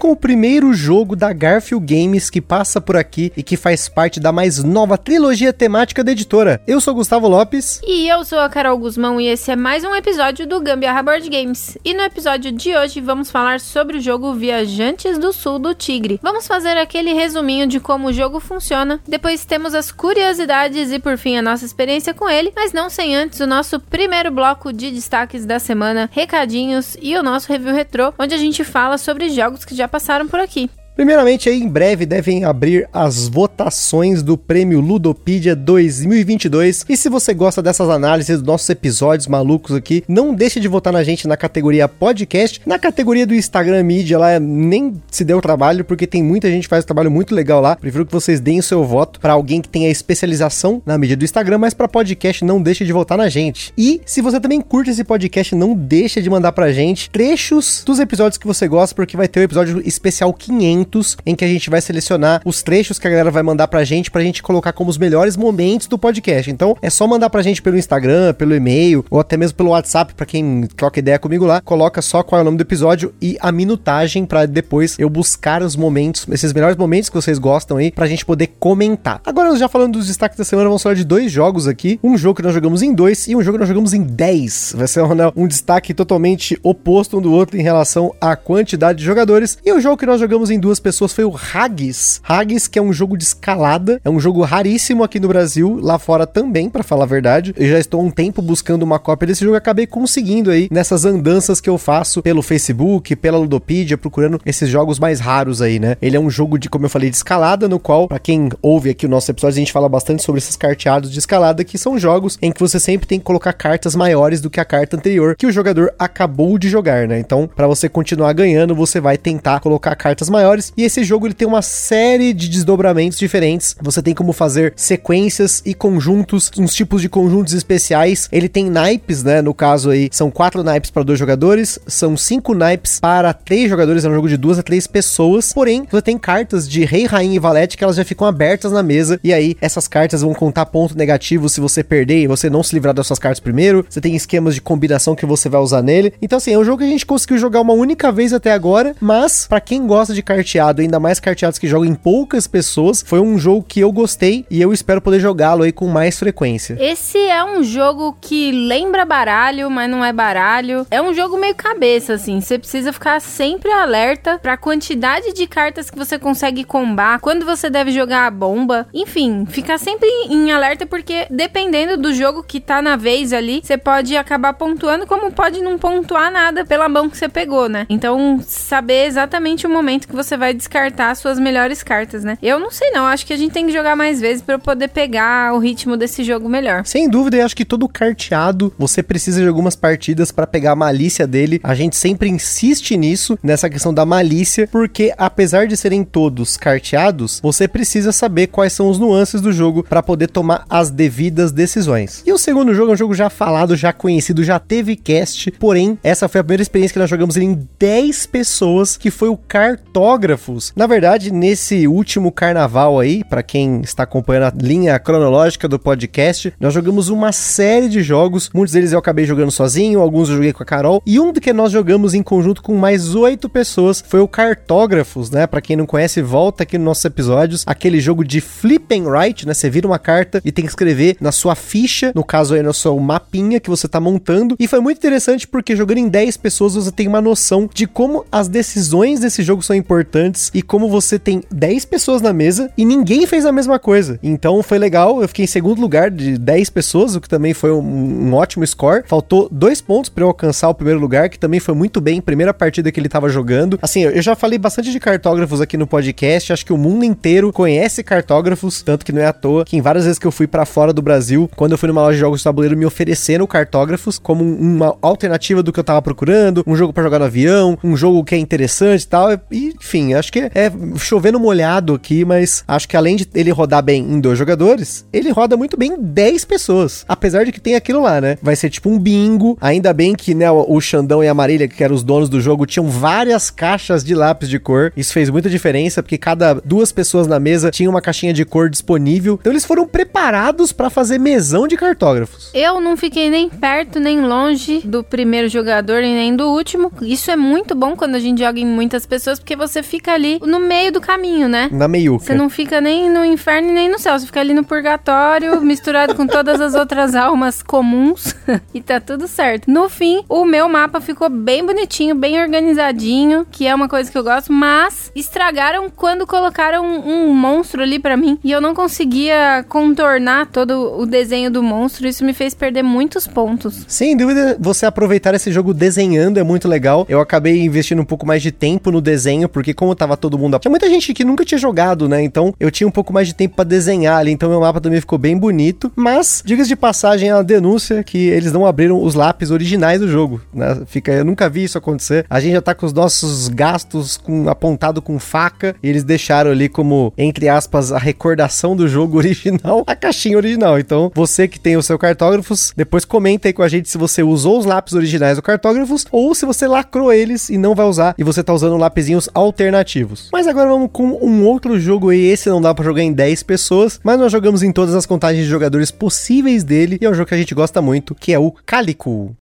Com o primeiro jogo da Garfield Games que passa por aqui e que faz parte da mais nova trilogia temática da editora. Eu sou Gustavo Lopes. E eu sou a Carol Guzmão e esse é mais um episódio do Gambiarra Board Games. E no episódio de hoje vamos falar sobre o jogo Viajantes do Sul do Tigre. Vamos fazer aquele resuminho de como o jogo funciona, depois temos as curiosidades e por fim a nossa experiência com ele, mas não sem antes o nosso primeiro bloco de destaques da semana, recadinhos e o nosso review retrô, onde a gente fala sobre jogos que já passaram por aqui. Primeiramente, aí, em breve devem abrir as votações do Prêmio Ludopedia 2022. E se você gosta dessas análises dos nossos episódios malucos aqui, não deixe de votar na gente na categoria podcast. Na categoria do Instagram Mídia, lá nem se deu trabalho, porque tem muita gente que faz um trabalho muito legal lá. Prefiro que vocês deem o seu voto para alguém que tenha especialização na mídia do Instagram, mas para podcast não deixe de votar na gente. E se você também curte esse podcast, não deixe de mandar pra gente trechos dos episódios que você gosta, porque vai ter o episódio especial 500 momentos em que a gente vai selecionar os trechos que a galera vai mandar pra gente, pra gente colocar como os melhores momentos do podcast. Então é só mandar pra gente pelo Instagram, pelo e-mail, ou até mesmo pelo WhatsApp, pra quem troca ideia comigo lá. Coloca só qual é o nome do episódio e a minutagem pra depois eu buscar os momentos, esses melhores momentos que vocês gostam aí, pra gente poder comentar. Agora, já falando dos destaques da semana, vamos falar de dois jogos aqui. Um jogo que nós jogamos em dois e um jogo que nós jogamos em 10. Vai ser um, né, um destaque totalmente oposto um do outro em relação à quantidade de jogadores. E o jogo que nós jogamos em duas pessoas foi o Haggis. Haggis, que é um jogo de escalada, é um jogo raríssimo aqui no Brasil, lá fora também, para falar a verdade. Eu já estou há um tempo buscando uma cópia desse jogo acabei conseguindo aí nessas andanças que eu faço pelo Facebook, pela Ludopedia, procurando esses jogos mais raros aí, né? Ele é um jogo de, como eu falei, de escalada, no qual, para quem ouve aqui o nosso episódio, a gente fala bastante sobre esses carteados de escalada, que são jogos em que você sempre tem que colocar cartas maiores do que a carta anterior que o jogador acabou de jogar, né? Então, para você continuar ganhando, você vai tentar colocar cartas maiores e esse jogo ele tem uma série de desdobramentos diferentes. Você tem como fazer sequências e conjuntos, uns tipos de conjuntos especiais. Ele tem naipes, né? No caso aí, são quatro naipes para dois jogadores, são cinco naipes para três jogadores. É um jogo de duas a três pessoas. Porém, você tem cartas de rei, rainha e valete que elas já ficam abertas na mesa. E aí, essas cartas vão contar ponto negativo se você perder e você não se livrar das suas cartas primeiro. Você tem esquemas de combinação que você vai usar nele. Então, assim, é um jogo que a gente conseguiu jogar uma única vez até agora. Mas, para quem gosta de cartear carteado, ainda mais carteados que jogam em poucas pessoas, foi um jogo que eu gostei e eu espero poder jogá-lo aí com mais frequência. Esse é um jogo que lembra baralho, mas não é baralho. É um jogo meio cabeça, assim. Você precisa ficar sempre alerta pra quantidade de cartas que você consegue combar, quando você deve jogar a bomba. Enfim, ficar sempre em alerta, porque dependendo do jogo que tá na vez ali, você pode acabar pontuando, como pode não pontuar nada pela mão que você pegou, né? Então, saber exatamente o momento que você vai descartar suas melhores cartas, né? Eu não sei não, acho que a gente tem que jogar mais vezes para poder pegar o ritmo desse jogo melhor. Sem dúvida, eu acho que todo carteado, você precisa de algumas partidas para pegar a malícia dele. A gente sempre insiste nisso, nessa questão da malícia, porque apesar de serem todos carteados, você precisa saber quais são os nuances do jogo para poder tomar as devidas decisões. E o segundo jogo é um jogo já falado, já conhecido, já teve cast, porém, essa foi a primeira experiência que nós jogamos em 10 pessoas, que foi o Cartógrafo na verdade, nesse último carnaval aí, para quem está acompanhando a linha cronológica do podcast, nós jogamos uma série de jogos. Muitos deles eu acabei jogando sozinho, alguns eu joguei com a Carol. E um que nós jogamos em conjunto com mais oito pessoas foi o Cartógrafos, né? Para quem não conhece, volta aqui nos nossos episódios. Aquele jogo de flip and write, né? Você vira uma carta e tem que escrever na sua ficha, no caso aí, no seu mapinha que você tá montando. E foi muito interessante porque jogando em 10 pessoas você tem uma noção de como as decisões desse jogo são importantes e como você tem 10 pessoas na mesa e ninguém fez a mesma coisa. Então foi legal, eu fiquei em segundo lugar de 10 pessoas, o que também foi um, um ótimo score. Faltou dois pontos para eu alcançar o primeiro lugar, que também foi muito bem, primeira partida que ele tava jogando. Assim, eu já falei bastante de cartógrafos aqui no podcast, acho que o mundo inteiro conhece cartógrafos, tanto que não é à toa que em várias vezes que eu fui para fora do Brasil, quando eu fui numa loja de jogos de tabuleiro, me ofereceram cartógrafos como uma alternativa do que eu tava procurando, um jogo para jogar no avião, um jogo que é interessante e tal. E, enfim, acho que é chovendo molhado aqui, mas acho que além de ele rodar bem em dois jogadores, ele roda muito bem em 10 pessoas. Apesar de que tem aquilo lá, né? Vai ser tipo um bingo. Ainda bem que, né, o Xandão e a Marília, que eram os donos do jogo, tinham várias caixas de lápis de cor. Isso fez muita diferença, porque cada duas pessoas na mesa tinha uma caixinha de cor disponível. Então eles foram preparados para fazer mesão de cartógrafos. Eu não fiquei nem perto nem longe do primeiro jogador e nem do último. Isso é muito bom quando a gente joga em muitas pessoas, porque você fica ali no meio do caminho, né? Na meiuca. Você não fica nem no inferno nem no céu, você fica ali no purgatório, misturado com todas as outras almas comuns e tá tudo certo. No fim, o meu mapa ficou bem bonitinho, bem organizadinho, que é uma coisa que eu gosto, mas estragaram quando colocaram um, um monstro ali para mim e eu não conseguia contornar todo o desenho do monstro, isso me fez perder muitos pontos. Sem dúvida, você aproveitar esse jogo desenhando é muito legal. Eu acabei investindo um pouco mais de tempo no desenho, porque como tava todo mundo. Tinha muita gente que nunca tinha jogado, né? Então eu tinha um pouco mais de tempo para desenhar ali. Então meu mapa também ficou bem bonito. Mas, diga de passagem, a denúncia que eles não abriram os lápis originais do jogo. Né? Fica, eu nunca vi isso acontecer. A gente já tá com os nossos gastos com, apontado com faca. E eles deixaram ali como, entre aspas, a recordação do jogo original, a caixinha original. Então, você que tem o seu cartógrafos, depois comenta aí com a gente se você usou os lápis originais do cartógrafos ou se você lacrou eles e não vai usar e você tá usando lapisinhos alternativos. Mas agora vamos com um outro jogo aí, esse não dá para jogar em 10 pessoas, mas nós jogamos em todas as contagens de jogadores possíveis dele. E é um jogo que a gente gosta muito, que é o Calico.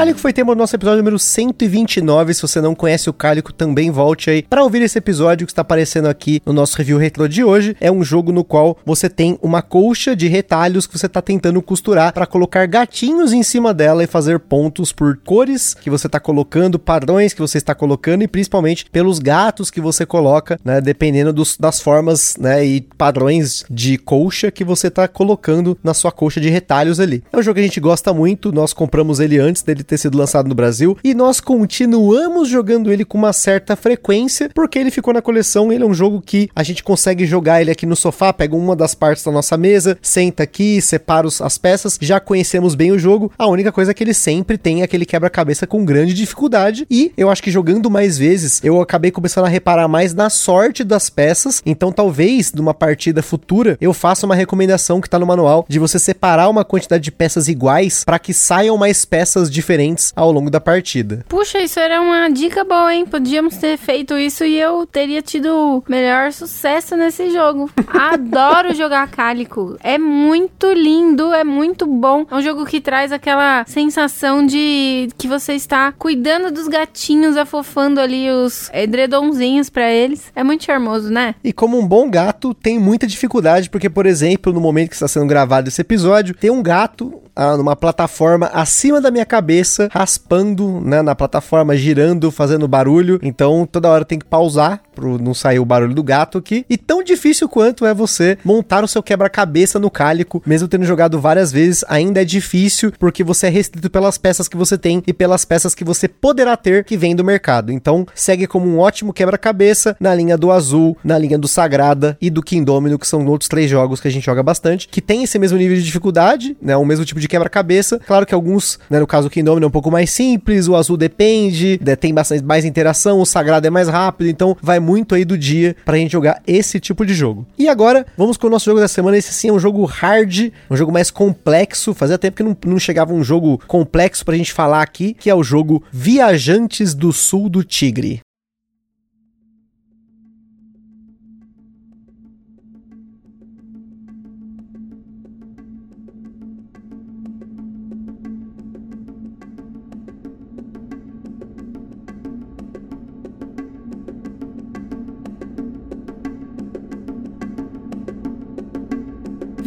Cálico foi tema do nosso episódio número 129. Se você não conhece o Cálico, também volte aí para ouvir esse episódio que está aparecendo aqui no nosso review retro de hoje. É um jogo no qual você tem uma colcha de retalhos que você está tentando costurar para colocar gatinhos em cima dela e fazer pontos por cores que você está colocando, padrões que você está colocando e principalmente pelos gatos que você coloca, né? Dependendo dos, das formas, né? E padrões de colcha que você está colocando na sua colcha de retalhos ali. É um jogo que a gente gosta muito. Nós compramos ele antes dele ter sido lançado no Brasil e nós continuamos jogando ele com uma certa frequência porque ele ficou na coleção. Ele é um jogo que a gente consegue jogar ele aqui no sofá, pega uma das partes da nossa mesa, senta aqui, separa os, as peças. Já conhecemos bem o jogo. A única coisa é que ele sempre tem aquele quebra-cabeça com grande dificuldade e eu acho que jogando mais vezes eu acabei começando a reparar mais na sorte das peças. Então talvez numa partida futura eu faça uma recomendação que tá no manual de você separar uma quantidade de peças iguais para que saiam mais peças diferentes diferentes ao longo da partida. Puxa, isso era uma dica boa, hein? Podíamos ter feito isso e eu teria tido melhor sucesso nesse jogo. Adoro jogar Cálico. É muito lindo, é muito bom. É um jogo que traz aquela sensação de que você está cuidando dos gatinhos, afofando ali os edredonzinhos para eles. É muito charmoso, né? E como um bom gato, tem muita dificuldade, porque, por exemplo, no momento que está sendo gravado esse episódio, tem um gato ah, numa plataforma acima da minha cabeça, raspando né, na plataforma, girando, fazendo barulho. Então toda hora tem que pausar para não sair o barulho do gato aqui. E tão difícil quanto é você montar o seu quebra-cabeça no cálico, mesmo tendo jogado várias vezes, ainda é difícil porque você é restrito pelas peças que você tem e pelas peças que você poderá ter que vem do mercado. Então segue como um ótimo quebra-cabeça na linha do azul, na linha do Sagrada e do Kingdomino, que são outros três jogos que a gente joga bastante, que tem esse mesmo nível de dificuldade, né? O mesmo tipo de quebra-cabeça. Claro que alguns, né, no caso do Kingdomino é um pouco mais simples, o azul depende, né, tem bastante mais interação, o Sagrado é mais rápido, então vai muito aí do dia pra gente jogar esse tipo de jogo. E agora, vamos com o nosso jogo da semana. Esse sim é um jogo hard, um jogo mais complexo. Fazia tempo que não, não chegava um jogo complexo pra gente falar aqui, que é o jogo Viajantes do Sul do Tigre.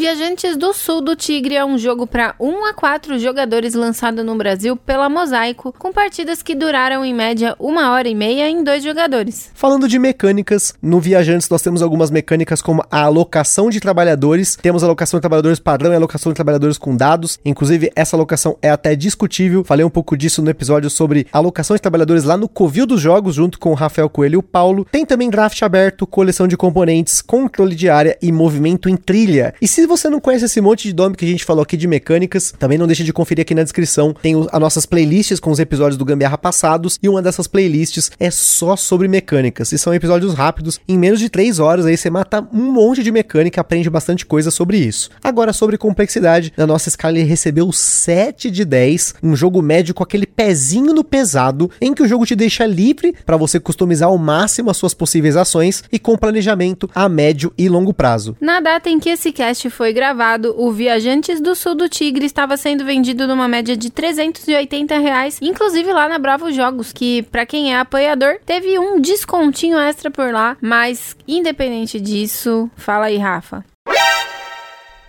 Viajantes do Sul do Tigre é um jogo para 1 a 4 jogadores lançado no Brasil pela Mosaico, com partidas que duraram em média uma hora e meia em dois jogadores. Falando de mecânicas, no Viajantes nós temos algumas mecânicas como a alocação de trabalhadores, temos a alocação de trabalhadores padrão e a alocação de trabalhadores com dados, inclusive essa alocação é até discutível, falei um pouco disso no episódio sobre alocação de trabalhadores lá no Covil dos Jogos, junto com o Rafael Coelho e o Paulo. Tem também draft aberto, coleção de componentes, controle de área e movimento em trilha. E se você não conhece esse monte de nome que a gente falou aqui de mecânicas, também não deixe de conferir aqui na descrição. Tem as nossas playlists com os episódios do Gambiarra passados e uma dessas playlists é só sobre mecânicas. E são episódios rápidos, em menos de 3 horas aí você mata um monte de mecânica, aprende bastante coisa sobre isso. Agora sobre complexidade, na nossa escala ele recebeu 7 de 10, um jogo médio com aquele pezinho no pesado, em que o jogo te deixa livre para você customizar ao máximo as suas possíveis ações e com planejamento a médio e longo prazo. Na data em que esse cast foi gravado, o Viajantes do Sul do Tigre estava sendo vendido numa média de 380 reais, inclusive lá na Bravo Jogos, que para quem é apoiador teve um descontinho extra por lá, mas independente disso, fala aí, Rafa.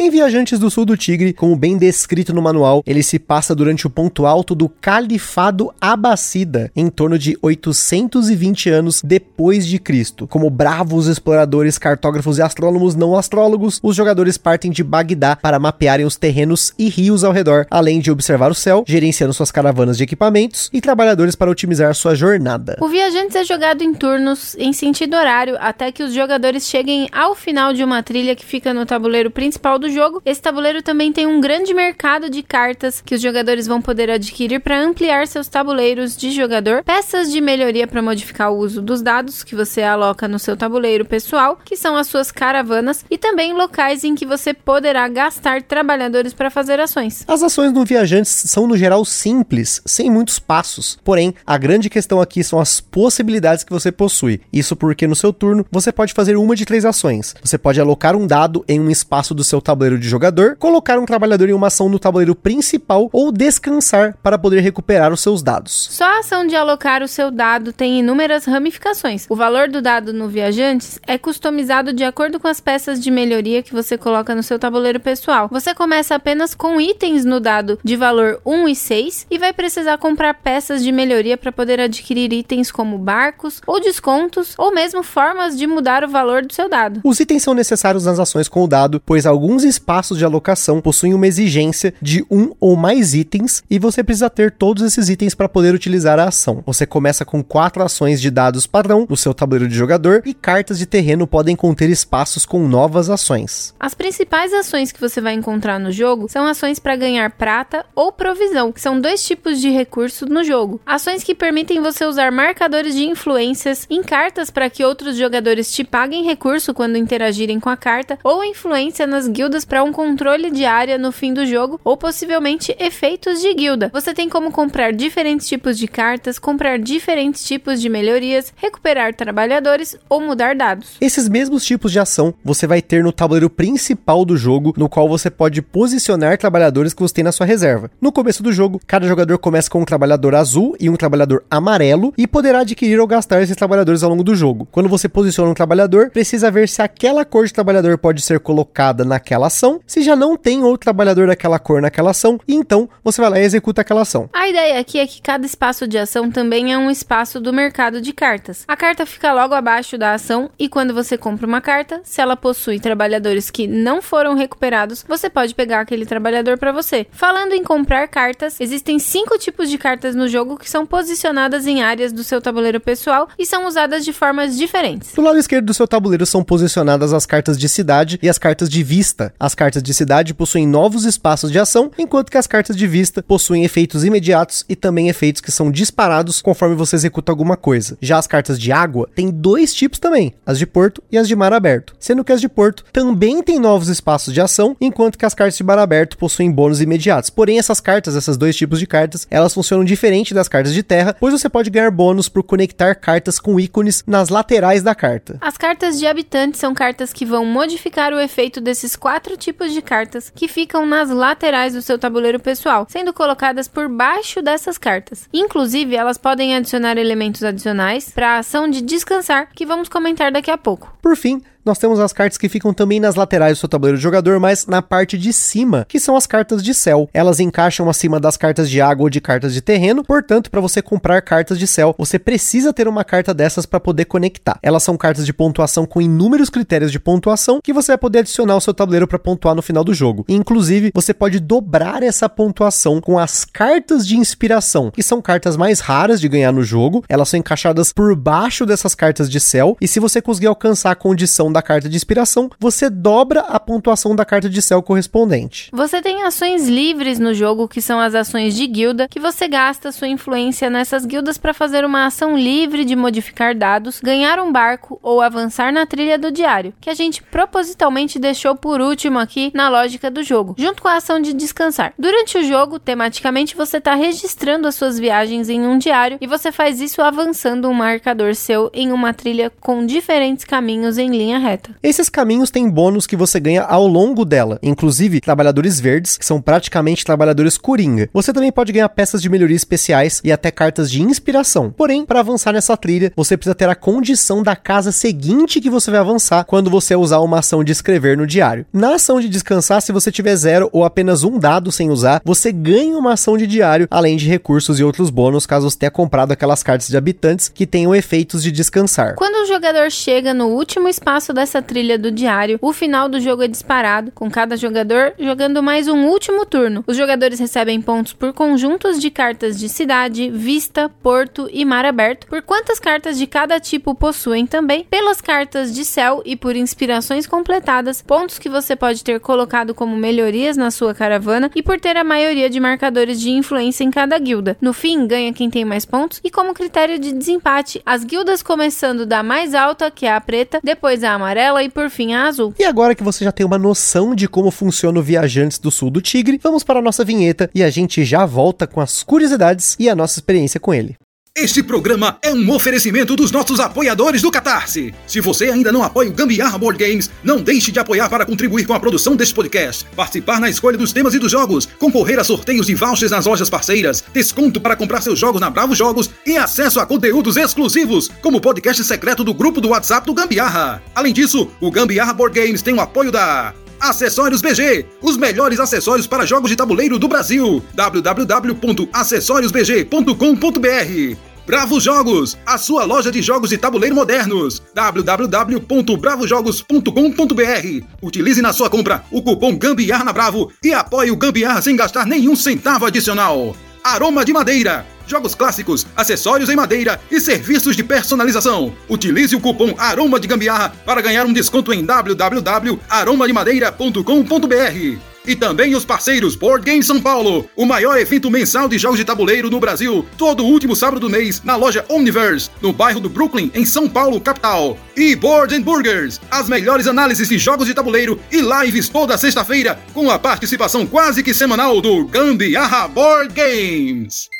Em Viajantes do Sul do Tigre, como bem descrito no manual, ele se passa durante o ponto alto do Califado Abacida, em torno de 820 anos depois de Cristo. Como bravos exploradores, cartógrafos e astrônomos não astrólogos, os jogadores partem de Bagdá para mapearem os terrenos e rios ao redor, além de observar o céu, gerenciando suas caravanas de equipamentos e trabalhadores para otimizar sua jornada. O Viajantes é jogado em turnos em sentido horário até que os jogadores cheguem ao final de uma trilha que fica no tabuleiro principal do jogo. Esse tabuleiro também tem um grande mercado de cartas que os jogadores vão poder adquirir para ampliar seus tabuleiros de jogador, peças de melhoria para modificar o uso dos dados que você aloca no seu tabuleiro pessoal, que são as suas caravanas, e também locais em que você poderá gastar trabalhadores para fazer ações. As ações no Viajantes são no geral simples, sem muitos passos. Porém, a grande questão aqui são as possibilidades que você possui. Isso porque no seu turno você pode fazer uma de três ações. Você pode alocar um dado em um espaço do seu tabuleiro de jogador, colocar um trabalhador em uma ação no tabuleiro principal ou descansar para poder recuperar os seus dados. Só a ação de alocar o seu dado tem inúmeras ramificações. O valor do dado no Viajantes é customizado de acordo com as peças de melhoria que você coloca no seu tabuleiro pessoal. Você começa apenas com itens no dado de valor 1 e 6 e vai precisar comprar peças de melhoria para poder adquirir itens como barcos ou descontos ou mesmo formas de mudar o valor do seu dado. Os itens são necessários nas ações com o dado, pois alguns espaços de alocação possuem uma exigência de um ou mais itens e você precisa ter todos esses itens para poder utilizar a ação. Você começa com quatro ações de dados padrão no seu tabuleiro de jogador e cartas de terreno podem conter espaços com novas ações. As principais ações que você vai encontrar no jogo são ações para ganhar prata ou provisão, que são dois tipos de recurso no jogo. Ações que permitem você usar marcadores de influências em cartas para que outros jogadores te paguem recurso quando interagirem com a carta, ou influência nas guildas para um controle de área no fim do jogo, ou possivelmente efeitos de guilda. Você tem como comprar diferentes tipos de cartas, comprar diferentes tipos de melhorias, recuperar trabalhadores ou mudar dados. Esses mesmos tipos de ação você vai ter no tabuleiro principal do jogo, no qual você pode posicionar trabalhadores que você tem na sua reserva. No começo do jogo, cada jogador começa com um trabalhador azul e um trabalhador amarelo e poderá adquirir ou gastar esses trabalhadores ao longo do jogo. Quando você posiciona um trabalhador, precisa ver se aquela cor de trabalhador pode ser colocada naquela ação, se já não tem outro trabalhador daquela cor naquela ação, e então você vai lá e executa aquela ação. A ideia aqui é que cada espaço de ação também é um espaço do mercado de cartas. A carta fica logo abaixo da ação e quando você compra uma carta, se ela possui trabalhadores que não foram recuperados, você pode pegar aquele trabalhador para você. Falando em comprar cartas, existem cinco tipos de cartas no jogo que são posicionadas em áreas do seu tabuleiro pessoal e são usadas de formas diferentes. Do lado esquerdo do seu tabuleiro são posicionadas as cartas de cidade e as cartas de vista. As cartas de cidade possuem novos espaços de ação, enquanto que as cartas de vista possuem efeitos imediatos e também efeitos que são disparados conforme você executa alguma coisa. Já as cartas de água têm dois tipos também, as de porto e as de mar aberto, sendo que as de porto também têm novos espaços de ação, enquanto que as cartas de mar aberto possuem bônus imediatos. Porém, essas cartas, esses dois tipos de cartas, elas funcionam diferente das cartas de terra, pois você pode ganhar bônus por conectar cartas com ícones nas laterais da carta. As cartas de habitantes são cartas que vão modificar o efeito desses quatro tipos de cartas que ficam nas laterais do seu tabuleiro pessoal, sendo colocadas por baixo dessas cartas. Inclusive, elas podem adicionar elementos adicionais para a ação de descansar, que vamos comentar daqui a pouco. Por fim, nós temos as cartas que ficam também nas laterais do seu tabuleiro de jogador, mas na parte de cima, que são as cartas de céu. Elas encaixam acima das cartas de água ou de cartas de terreno, portanto, para você comprar cartas de céu, você precisa ter uma carta dessas para poder conectar. Elas são cartas de pontuação com inúmeros critérios de pontuação que você vai poder adicionar ao seu tabuleiro para pontuar no final do jogo. E, inclusive, você pode dobrar essa pontuação com as cartas de inspiração, que são cartas mais raras de ganhar no jogo. Elas são encaixadas por baixo dessas cartas de céu, e se você conseguir alcançar a condição da carta de inspiração, você dobra a pontuação da carta de céu correspondente. Você tem ações livres no jogo, que são as ações de guilda, que você gasta sua influência nessas guildas para fazer uma ação livre de modificar dados, ganhar um barco ou avançar na trilha do diário, que a gente propositalmente deixou por último aqui na lógica do jogo, junto com a ação de descansar. Durante o jogo, tematicamente você está registrando as suas viagens em um diário e você faz isso avançando um marcador seu em uma trilha com diferentes caminhos em linha reta. Esses caminhos têm bônus que você ganha ao longo dela, inclusive trabalhadores verdes, que são praticamente trabalhadores coringa. Você também pode ganhar peças de melhoria especiais e até cartas de inspiração. Porém, para avançar nessa trilha, você precisa ter a condição da casa seguinte que você vai avançar quando você usar uma ação de escrever no diário. Na ação de descansar, se você tiver zero ou apenas um dado sem usar, você ganha uma ação de diário, além de recursos e outros bônus caso você tenha comprado aquelas cartas de habitantes que tenham efeitos de descansar. Quando o jogador chega no último espaço dessa trilha do diário, o final do jogo é disparado, com cada jogador jogando mais um último turno. Os jogadores recebem pontos por conjuntos de cartas de cidade, vista, porto e mar aberto, por quantas cartas de cada tipo possuem também, pelas cartas de céu e por inspirações completadas, pontos que você pode ter colocado como melhorias na sua caravana e por ter a maioria de marcadores de influência em cada guilda. No fim, ganha quem tem mais pontos e como critério de desempate, as guildas começando da mais alta, que é a preta, depois a amarela e por fim a azul. E agora que você já tem uma noção de como funciona o Viajantes do Sul do Tigre, vamos para a nossa vinheta e a gente já volta com as curiosidades e a nossa experiência com ele. Este programa é um oferecimento dos nossos apoiadores do Catarse. Se você ainda não apoia o Gambiarra Board Games, não deixe de apoiar para contribuir com a produção deste podcast, participar na escolha dos temas e dos jogos, concorrer a sorteios de vouchers nas lojas parceiras, desconto para comprar seus jogos na Bravo Jogos e acesso a conteúdos exclusivos, como o podcast secreto do grupo do WhatsApp do Gambiarra. Além disso, o Gambiarra Board Games tem o apoio da Acessórios BG, os melhores acessórios para jogos de tabuleiro do Brasil. www.acessoriosbg.com.br Bravo Jogos, a sua loja de jogos de tabuleiro modernos. www.bravojogos.com.br. Utilize na sua compra o cupom Gambiarra na Bravo e apoie o Gambiarra sem gastar nenhum centavo adicional. Aroma de Madeira. Jogos clássicos, acessórios em madeira e serviços de personalização. Utilize o cupom Aroma de Gambiarra para ganhar um desconto em www.aromademadeira.com.br. E também os parceiros Board Game São Paulo, o maior evento mensal de jogos de tabuleiro no Brasil, todo último sábado do mês, na loja Omniverse, no bairro do Brooklyn, em São Paulo, capital. E Board and Burgers, as melhores análises de jogos de tabuleiro e lives toda sexta-feira, com a participação quase que semanal do Gambiarra Board Games.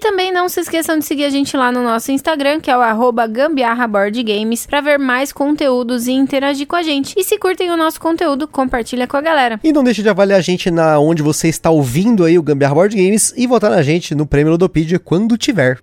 Também não se esqueçam de seguir a gente lá no nosso Instagram, que é o arroba gambiarraboardgames, para ver mais conteúdos e interagir com a gente. E se curtem o nosso conteúdo, compartilha com a galera. E não deixe de avaliar a gente na onde você está ouvindo aí o Gambiarra Board Games e votar na gente no Prêmio Ludopedia quando tiver.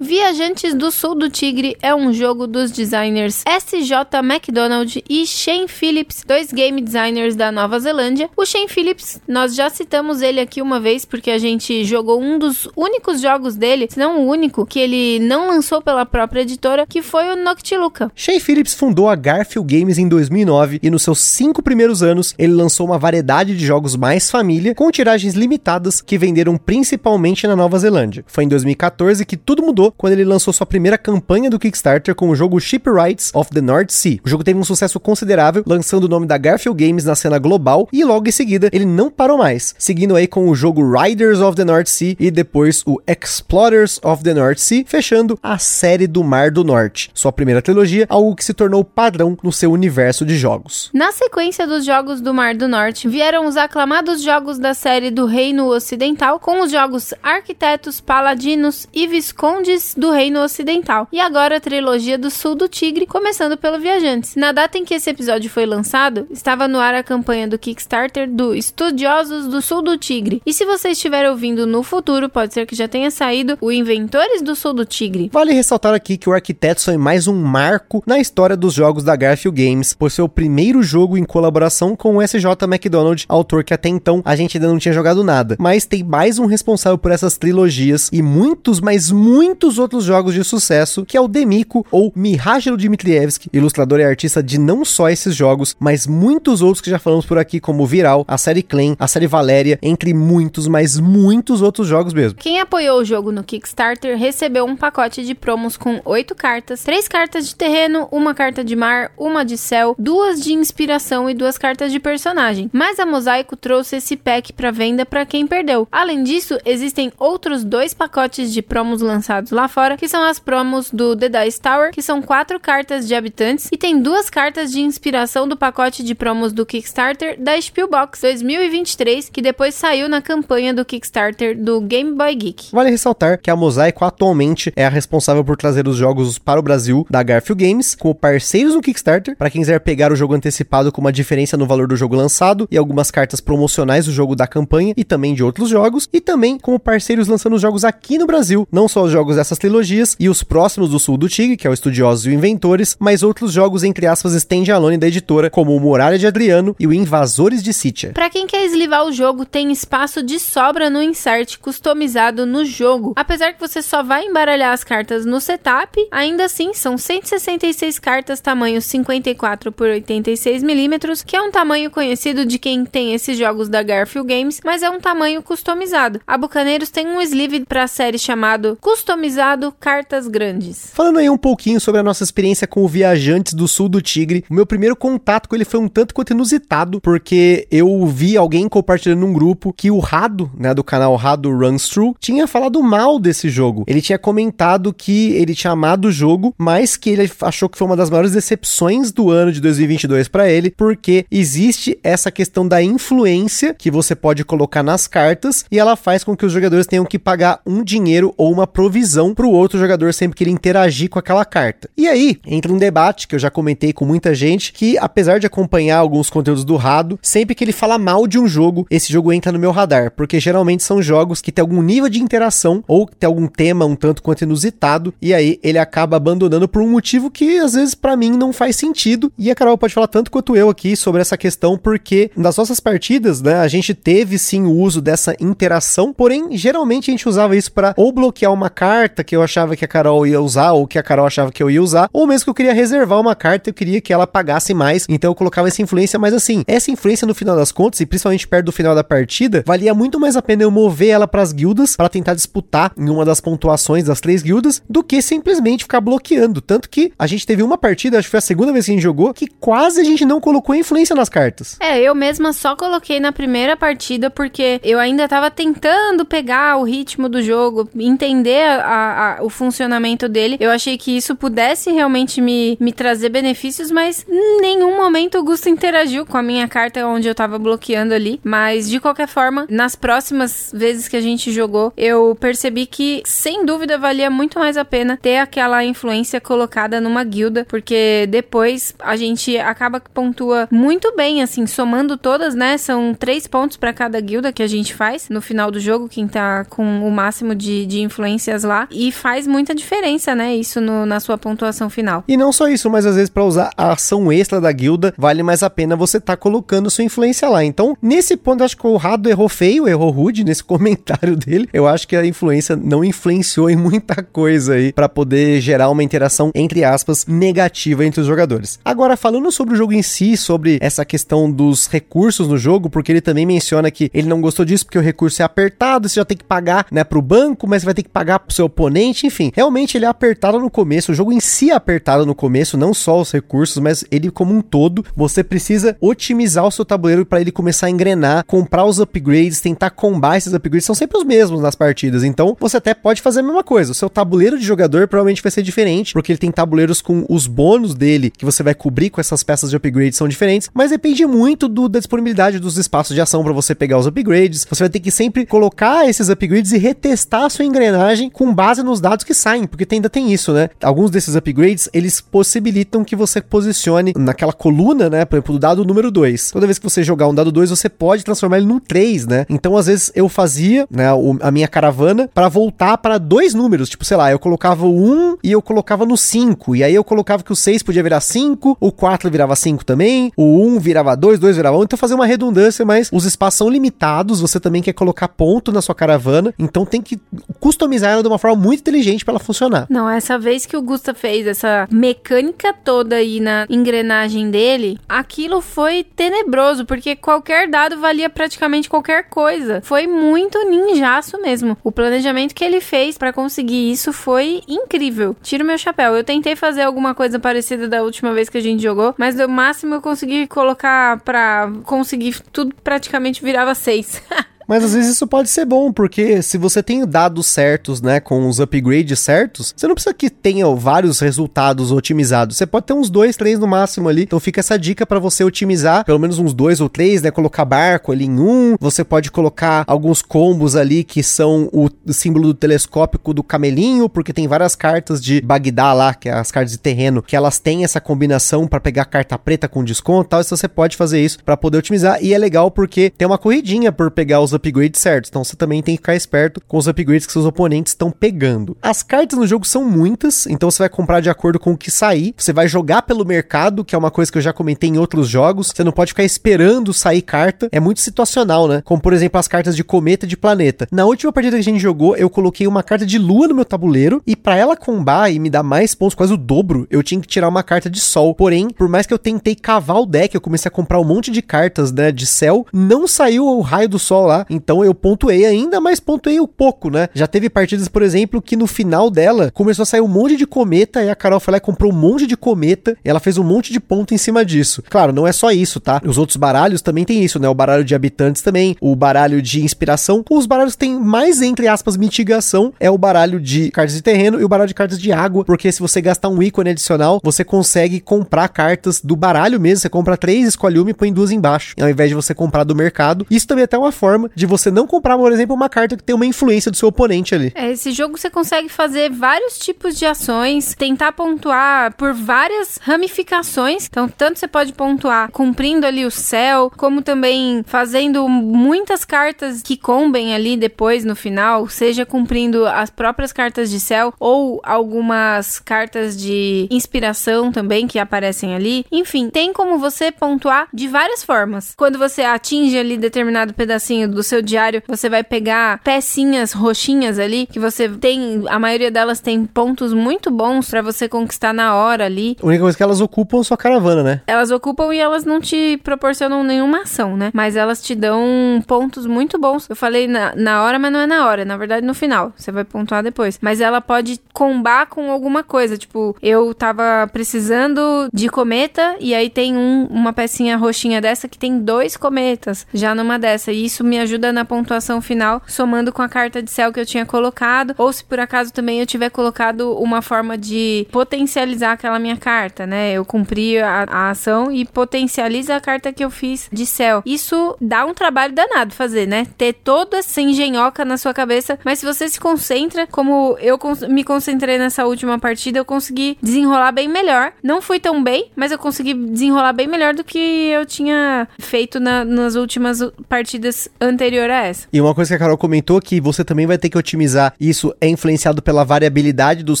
Viajantes do Sul do Tigre é um jogo dos designers SJ McDonald e Shane Phillips, dois game designers da Nova Zelândia. O Shane Phillips, nós já citamos ele aqui uma vez porque a gente jogou um dos únicos jogos dele, se não o único, que ele não lançou pela própria editora, que foi o Noctiluca. Shane Phillips fundou a Garfield Games em 2009 e nos seus cinco primeiros anos ele lançou uma variedade de jogos mais família com tiragens limitadas que venderam principalmente na Nova Zelândia. Foi em 2014 que tudo mudou quando ele lançou sua primeira campanha do Kickstarter com o jogo Shipwrights of the North Sea. O jogo teve um sucesso considerável, lançando o nome da Garfield Games na cena global e logo em seguida ele não parou mais, seguindo aí com o jogo Riders of the North Sea e depois o Explorers of the North Sea, fechando a série do Mar do Norte, sua primeira trilogia, algo que se tornou padrão no seu universo de jogos. Na sequência dos jogos do Mar do Norte, vieram os aclamados jogos da série do Reino Ocidental, com os jogos Arquitetos, Paladinos e Viscondes do Reino Ocidental. E agora a trilogia do Sul do Tigre, começando pelo Viajantes. Na data em que esse episódio foi lançado, estava no ar a campanha do Kickstarter do Estudiosos do Sul do Tigre. E se você estiver ouvindo no futuro, pode ser que já tenha saído o Inventores do Sul do Tigre. Vale ressaltar aqui que o Arquitetos foi mais um marco na história dos jogos da Garfield Games, por ser o primeiro jogo em colaboração com o SJ McDonald, autor que até então a gente ainda não tinha jogado nada. Mas tem mais um responsável por essas trilogias e muitos, mas muitos outros jogos de sucesso, que é o Demico ou Mihailo Dmitrievski, ilustrador e artista de não só esses jogos, mas muitos outros que já falamos por aqui, como Viral, a série Clan, a série Valéria, entre muitos, mas muitos outros jogos mesmo. Quem apoiou o jogo no Kickstarter recebeu um pacote de promos com oito cartas, três cartas de terreno, uma carta de mar, uma de céu, duas de inspiração e duas cartas de personagem. Mas a Mosaico trouxe esse pack para venda para quem perdeu. Além disso, existem outros dois pacotes de promos lançados lá fora, que são as promos do The Dice Tower, que são quatro cartas de habitantes, e tem duas cartas de inspiração do pacote de promos do Kickstarter da Spielbox 2023, que depois saiu na campanha do Kickstarter do Game Boy Geek. Vale ressaltar que a Mosaico atualmente é a responsável por trazer os jogos para o Brasil da Garfield Games, como parceiros no Kickstarter, para quem quiser pegar o jogo antecipado com uma diferença no valor do jogo lançado e algumas cartas promocionais do jogo da campanha e também de outros jogos, e também como parceiros lançando os jogos aqui no Brasil, não só os jogos dessas trilogias e os próximos do Sul do Tigre, que é o Estudiosos e o Inventores, mas outros jogos entre aspas stand-alone da editora, como o Muralha de Adriano e o Invasores de Sitia. Para quem quer eslivar o jogo, tem espaço de sobra no insert customizado no jogo. Apesar que você só vai embaralhar as cartas no setup, ainda assim são 166 cartas tamanho 54 por 86 milímetros, que é um tamanho conhecido de quem tem esses jogos da Garfield Games, mas é um tamanho customizado. A Bucaneiros tem um sleeve para a série chamado Customizado Cartas Grandes. Falando aí um pouquinho sobre a nossa experiência com o Viajantes do Sul do Tigre, o meu primeiro contato com ele foi um tanto quanto inusitado, porque eu vi alguém compartilhando num grupo que o Rado, né, do canal Rado Runs True, tinha falado mal desse jogo. Ele tinha comentado que ele tinha amado o jogo, mas que ele achou que foi uma das maiores decepções do ano de 2022 para ele, porque existe essa questão da influência que você pode colocar nas cartas e ela faz com que os jogadores tenham que pagar um dinheiro ou uma provisão para o outro jogador sempre que ele interagir com aquela carta. E aí entra um debate que eu já comentei com muita gente que, apesar de acompanhar alguns conteúdos do Rado, sempre que ele fala mal de um jogo, esse jogo entra no meu radar, porque geralmente são jogos que tem algum nível de interação ou que tem algum tema um tanto quanto inusitado e aí ele acaba abandonando por um motivo que às vezes para mim não faz sentido. E a Carol pode falar tanto quanto eu aqui sobre essa questão, porque nas nossas partidas, né, a gente teve sim o uso dessa interação, porém geralmente a gente usava isso para ou bloquear uma carta que eu achava que a Carol ia usar ou que a Carol achava que eu ia usar, ou mesmo que eu queria reservar uma carta, eu queria que ela pagasse mais, então eu colocava essa influência, mas assim, essa influência no final das contas, e principalmente perto do final da partida, valia muito mais a pena eu mover ela para as guildas para tentar disputar em uma das pontuações das três guildas do que simplesmente ficar bloqueando. Tanto que a gente teve uma partida, acho que foi a segunda vez que a gente jogou, que quase a gente não colocou influência nas cartas. É, eu mesma só coloquei na primeira partida porque eu ainda tava tentando pegar o ritmo do jogo, entender a, a, o funcionamento dele. Eu achei que isso pudesse realmente me, me trazer benefícios, mas em nenhum momento o Gusto interagiu com a minha carta onde eu tava bloqueando ali. Mas de qualquer forma, nas próximas vezes que a gente jogou, eu percebi que sem dúvida valia muito mais a pena ter aquela influência colocada numa guilda, porque depois a gente acaba que pontua muito bem, assim, somando todas, né? São três pontos para cada guilda que a gente faz no final do jogo, quem tá com o máximo de, de influências lá, e faz muita diferença, né? Isso no, na sua pontuação final. E não só isso, mas às vezes para usar a ação extra da guilda, vale mais a pena você tá colocando sua influência lá. Então, nesse ponto, acho que o Rado errou feio, errou rude nesse comentário dele. Eu acho que a influência não influenciou em muita coisa aí para poder gerar uma interação, entre aspas, negativa entre os jogadores. Agora, falando sobre o jogo em si, sobre essa questão dos recursos no jogo, porque ele também menciona que ele não gostou disso porque o recurso é apertado, você já tem que pagar, né, pro banco, mas você vai ter que pagar pro seu oponente, enfim. Realmente ele é apertado no começo, o jogo em si é apertado no começo, não só os recursos, mas ele como um todo, você precisa otimizar o seu tabuleiro para ele começar a engrenar, comprar os upgrades, tentar combar esses upgrades, são sempre os mesmos nas partidas. Então, você até pode fazer a mesma coisa. O seu tabuleiro de jogador provavelmente vai ser diferente, porque ele tem tabuleiros com os bônus dele que você vai cobrir com essas peças de upgrade são diferentes, mas depende muito do, da disponibilidade dos espaços de ação para você pegar os upgrades. Você vai ter que sempre colocar esses upgrades e retestar a sua engrenagem com base base nos dados que saem, porque ainda tem isso, né? Alguns desses upgrades, eles possibilitam que você posicione naquela coluna, né? Por exemplo, do dado número 2. Toda vez que você jogar um dado 2, você pode transformar ele num 3, né? Então, às vezes, eu fazia, né, a minha caravana para voltar para dois números. Tipo, sei lá, eu colocava o 1 e eu colocava no 5. E aí eu colocava que o 6 podia virar 5, o 4 virava 5 também, o 1 virava 2, 2 virava 1. Então, fazer uma redundância, mas os espaços são limitados. Você também quer colocar ponto na sua caravana. Então, tem que customizar ela de uma forma muito inteligente para ela funcionar. Não, essa vez que o Gusta fez essa mecânica toda aí na engrenagem dele, aquilo foi tenebroso, porque qualquer dado valia praticamente qualquer coisa. Foi muito ninjaço mesmo. O planejamento que ele fez para conseguir isso foi incrível. Tiro meu chapéu. Eu tentei fazer alguma coisa parecida da última vez que a gente jogou, mas no máximo eu consegui colocar pra conseguir tudo praticamente virava seis. Mas às vezes isso pode ser bom, porque se você tem dados certos, né, com os upgrades certos, você não precisa que tenha vários resultados otimizados. Você pode ter uns dois, três no máximo ali. Então fica essa dica para você otimizar pelo menos uns dois ou três, né? Colocar barco ali em um. Você pode colocar alguns combos ali que são o símbolo do telescópico do camelinho, porque tem várias cartas de Bagdá lá, que é as cartas de terreno, que elas têm essa combinação para pegar carta preta com desconto e tal. Então você pode fazer isso para poder otimizar. E é legal porque tem uma corridinha por pegar os upgrades certos. Então você também tem que ficar esperto com os upgrades que seus oponentes estão pegando. As cartas no jogo são muitas, então você vai comprar de acordo com o que sair. Você vai jogar pelo mercado, que é uma coisa que eu já comentei em outros jogos. Você não pode ficar esperando sair carta. É muito situacional, né? Como por exemplo as cartas de cometa e de planeta. Na última partida que a gente jogou, eu coloquei uma carta de lua no meu tabuleiro e para ela combar e me dar mais pontos, quase o dobro, eu tinha que tirar uma carta de sol. Porém, por mais que eu tentei cavar o deck, eu comecei a comprar um monte de cartas, né, de céu, não saiu o raio do sol lá. Então eu pontuei ainda, mas pontuei um pouco, né? Já teve partidas, por exemplo, que no final dela começou a sair um monte de cometa e a Carol foi lá e comprou um monte de cometa ela fez um monte de ponto em cima disso. Claro, não é só isso, tá? Os outros baralhos também tem isso, né? O baralho de habitantes também, o baralho de inspiração. Os baralhos que tem mais, entre aspas, mitigação é o baralho de cartas de terreno e o baralho de cartas de água, porque se você gastar um ícone adicional, você consegue comprar cartas do baralho mesmo. Você compra três, escolhe uma e põe duas embaixo, ao invés de você comprar do mercado. Isso também é até uma forma de você não comprar, por exemplo, uma carta que tem uma influência do seu oponente ali. É, esse jogo você consegue fazer vários tipos de ações, tentar pontuar por várias ramificações. Então, tanto você pode pontuar cumprindo ali o céu, como também fazendo muitas cartas que combem ali depois no final, seja cumprindo as próprias cartas de céu ou algumas cartas de inspiração também que aparecem ali. Enfim, tem como você pontuar de várias formas. Quando você atinge ali determinado pedacinho do seu diário, você vai pegar pecinhas roxinhas ali que você tem, a maioria delas tem pontos muito bons para você conquistar na hora ali. A única coisa é que elas ocupam sua caravana, né? Elas ocupam e elas não te proporcionam nenhuma ação, né? Mas elas te dão pontos muito bons. Eu falei na, na hora, mas não é na hora, na verdade no final. Você vai pontuar depois. Mas ela pode combar com alguma coisa. Tipo, eu tava precisando de cometa e aí tem um, uma pecinha roxinha dessa que tem dois cometas já numa dessa. E isso me ajuda na pontuação final, somando com a carta de céu que eu tinha colocado. Ou se por acaso também eu tiver colocado uma forma de potencializar aquela minha carta, né? Eu cumpri a, a ação e potencializa a carta que eu fiz de céu. Isso dá um trabalho danado fazer, né? Ter toda essa engenhoca na sua cabeça, mas se você se concentra, como eu me concentrei nessa última partida, eu consegui desenrolar bem melhor. Não fui tão bem, mas eu consegui desenrolar bem melhor do que eu tinha feito na, nas últimas partidas anterior a essa. E uma coisa que a Carol comentou que você também vai ter que otimizar, isso é influenciado pela variabilidade dos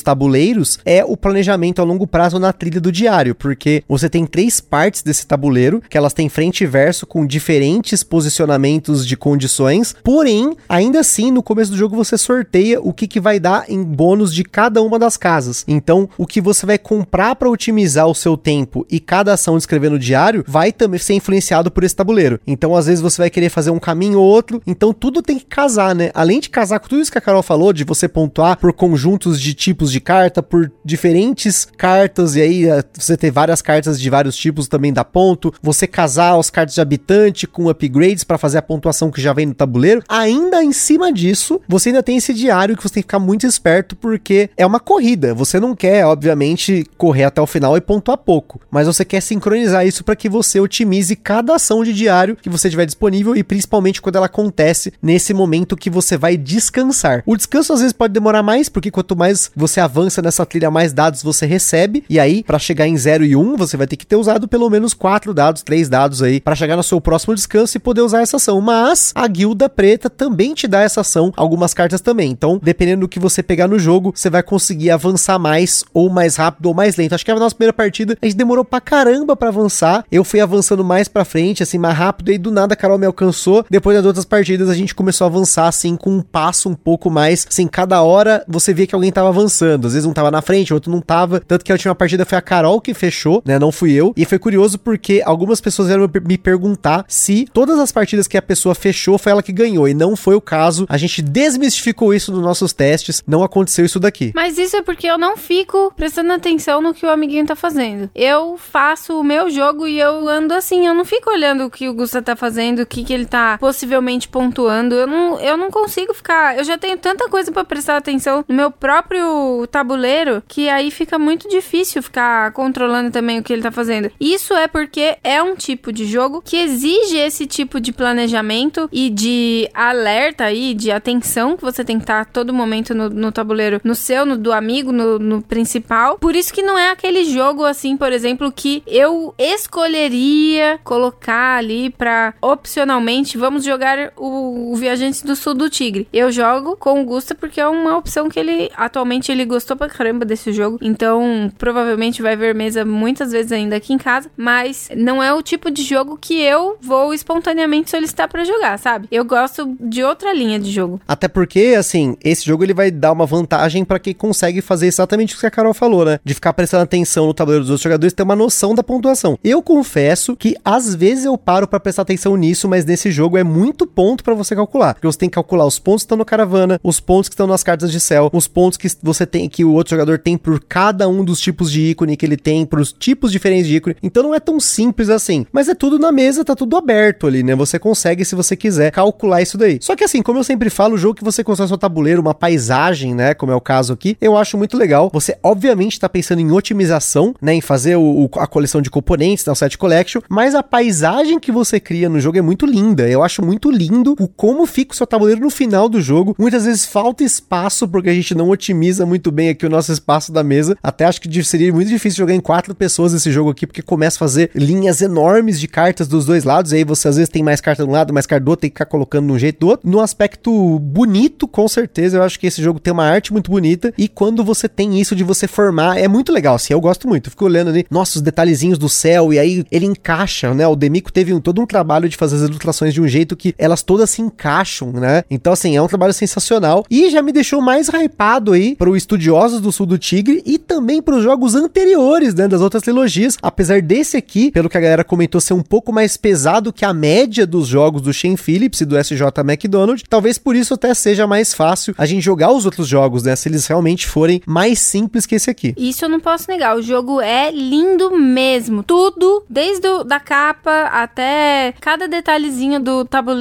tabuleiros, é o planejamento a longo prazo na trilha do diário, porque você tem três partes desse tabuleiro, que elas têm frente e verso com diferentes posicionamentos de condições, porém, ainda assim, no começo do jogo você sorteia o que, que vai dar em bônus de cada uma das casas. Então, o que você vai comprar para otimizar o seu tempo e cada ação de escrever no diário vai também ser influenciado por esse tabuleiro. Então, às vezes você vai querer fazer um caminho outro, então tudo tem que casar, né? Além de casar com tudo isso que a Carol falou, de você pontuar por conjuntos de tipos de carta, por diferentes cartas, e aí eh, você ter várias cartas de vários tipos também dá ponto, você casar as cartas de habitante com upgrades para fazer a pontuação que já vem no tabuleiro. Ainda em cima disso, você ainda tem esse diário que você tem que ficar muito esperto, porque é uma corrida. Você não quer, obviamente, correr até o final e pontuar pouco, mas você quer sincronizar isso para que você otimize cada ação de diário que você tiver disponível e principalmente quando ela acontece nesse momento que você vai descansar. O descanso às vezes pode demorar mais, porque quanto mais você avança nessa trilha, mais dados você recebe. E aí, para chegar em 0 e 1, um, você vai ter que ter usado pelo menos 4 dados, 3 dados aí, para chegar no seu próximo descanso e poder usar essa ação. Mas a guilda preta também te dá essa ação, algumas cartas também. Então, dependendo do que você pegar no jogo, você vai conseguir avançar mais, ou mais rápido, ou mais lento. Acho que a nossa primeira partida, a gente demorou pra caramba para avançar. Eu fui avançando mais pra frente, assim, mais rápido, e do nada a Carol me alcançou. Depois das outras partidas, a gente começou a avançar, assim, com um passo um pouco mais. Assim, cada hora você via que alguém tava avançando. Às vezes um tava na frente, outro não tava. Tanto que a última partida foi a Carol que fechou, né? Não fui eu. E foi curioso porque algumas pessoas vieram me perguntar se todas as partidas que a pessoa fechou foi ela que ganhou. E não foi o caso. A gente desmistificou isso nos nossos testes. Não aconteceu isso daqui. Mas isso é porque eu não fico prestando atenção no que o amiguinho tá fazendo. Eu faço o meu jogo e eu ando assim. Eu não fico olhando o que o Gusta tá fazendo, o que, que ele tá possivelmente pontuando. Eu não, eu não consigo ficar. Eu já tenho tanta coisa para prestar atenção no meu próprio tabuleiro que aí fica muito difícil ficar controlando também o que ele tá fazendo. Isso é porque é um tipo de jogo que exige esse tipo de planejamento e de alerta aí, de atenção que você tem que estar todo momento no, no tabuleiro, no seu, no do amigo, no, no principal. Por isso que não é aquele jogo assim, por exemplo, que eu escolheria colocar ali para opcionalmente vamos jogar o, o Viajantes do Sul do Tigre. Eu jogo com o Gusta porque é uma opção que ele atualmente ele gostou pra caramba desse jogo. Então, provavelmente vai ver mesa muitas vezes ainda aqui em casa, mas não é o tipo de jogo que eu vou espontaneamente solicitar para jogar, sabe? Eu gosto de outra linha de jogo. Até porque, assim, esse jogo ele vai dar uma vantagem para quem consegue fazer exatamente o que a Carol falou, né? De ficar prestando atenção no tabuleiro dos outros jogadores, ter uma noção da pontuação. Eu confesso que às vezes eu paro para prestar atenção nisso, mas nesse jogo é muito ponto para você calcular. Porque você tem que calcular os pontos que estão no caravana, os pontos que estão nas cartas de céu, os pontos que você tem que o outro jogador tem por cada um dos tipos de ícone que ele tem, por os tipos diferentes de ícone. Então não é tão simples assim. Mas é tudo na mesa, tá tudo aberto ali, né? Você consegue, se você quiser, calcular isso daí. Só que assim, como eu sempre falo, o jogo que você constrói seu tabuleiro, uma paisagem, né? Como é o caso aqui, eu acho muito legal. Você, obviamente, tá pensando em otimização, né? Em fazer o, a coleção de componentes, né? O set collection, mas a paisagem que você cria no jogo é muito linda. Eu acho muito lindo o como fica o seu tabuleiro no final do jogo. Muitas vezes falta espaço porque a gente não otimiza muito bem aqui o nosso espaço da mesa. Até acho que seria muito difícil jogar em quatro pessoas esse jogo aqui, porque começa a fazer linhas enormes de cartas dos dois lados. E aí você às vezes tem mais carta de um lado, mais carta do outro, tem que ficar colocando de um jeito do outro. No aspecto bonito, com certeza, eu acho que esse jogo tem uma arte muito bonita. E quando você tem isso de você formar, é muito legal. Assim, eu gosto muito. Fico olhando ali, nossa, os detalhezinhos do céu, e aí ele encaixa, né? O Demico teve um, todo um trabalho de fazer as ilustrações de um jeito que elas todas se encaixam, né? Então, assim, é um trabalho sensacional. E já me deixou mais hypado aí para os estudiosos do Sul do Tigre e também para os jogos anteriores, né? Das outras trilogias. Apesar desse aqui, pelo que a galera comentou, ser um pouco mais pesado que a média dos jogos do Shane Phillips e do SJ McDonald. Talvez por isso até seja mais fácil a gente jogar os outros jogos, né? Se eles realmente forem mais simples que esse aqui. Isso eu não posso negar. O jogo é lindo mesmo. Tudo, desde o, da capa até cada detalhezinho do tabuleiro,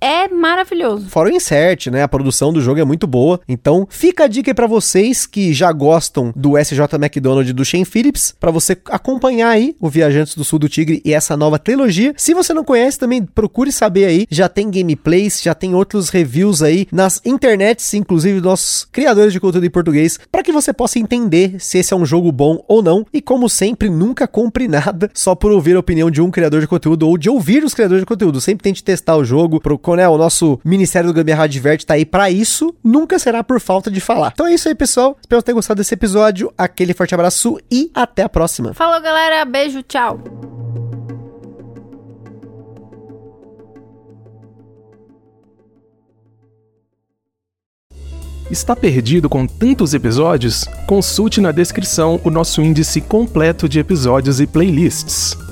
é maravilhoso. Fora o insert, né? A produção do jogo é muito boa. Então, fica a dica aí pra vocês que já gostam do SJ McDonald do Shane Phillips, para você acompanhar aí o Viajantes do Sul do Tigre e essa nova trilogia. Se você não conhece, também procure saber aí. Já tem gameplays, já tem outros reviews aí nas internets, inclusive dos criadores de conteúdo em português, para que você possa entender se esse é um jogo bom ou não. E como sempre, nunca compre nada só por ouvir a opinião de um criador de conteúdo ou de ouvir os criadores de conteúdo. Sempre tente testar o jogo. Pro, né, o nosso Ministério do Gambiarra Adverte tá aí para isso. Nunca será por falta de falar. Então é isso aí, pessoal. Espero ter gostado desse episódio. Aquele forte abraço e até a próxima. Falou, galera. Beijo, tchau. Está perdido com tantos episódios? Consulte na descrição o nosso índice completo de episódios e playlists.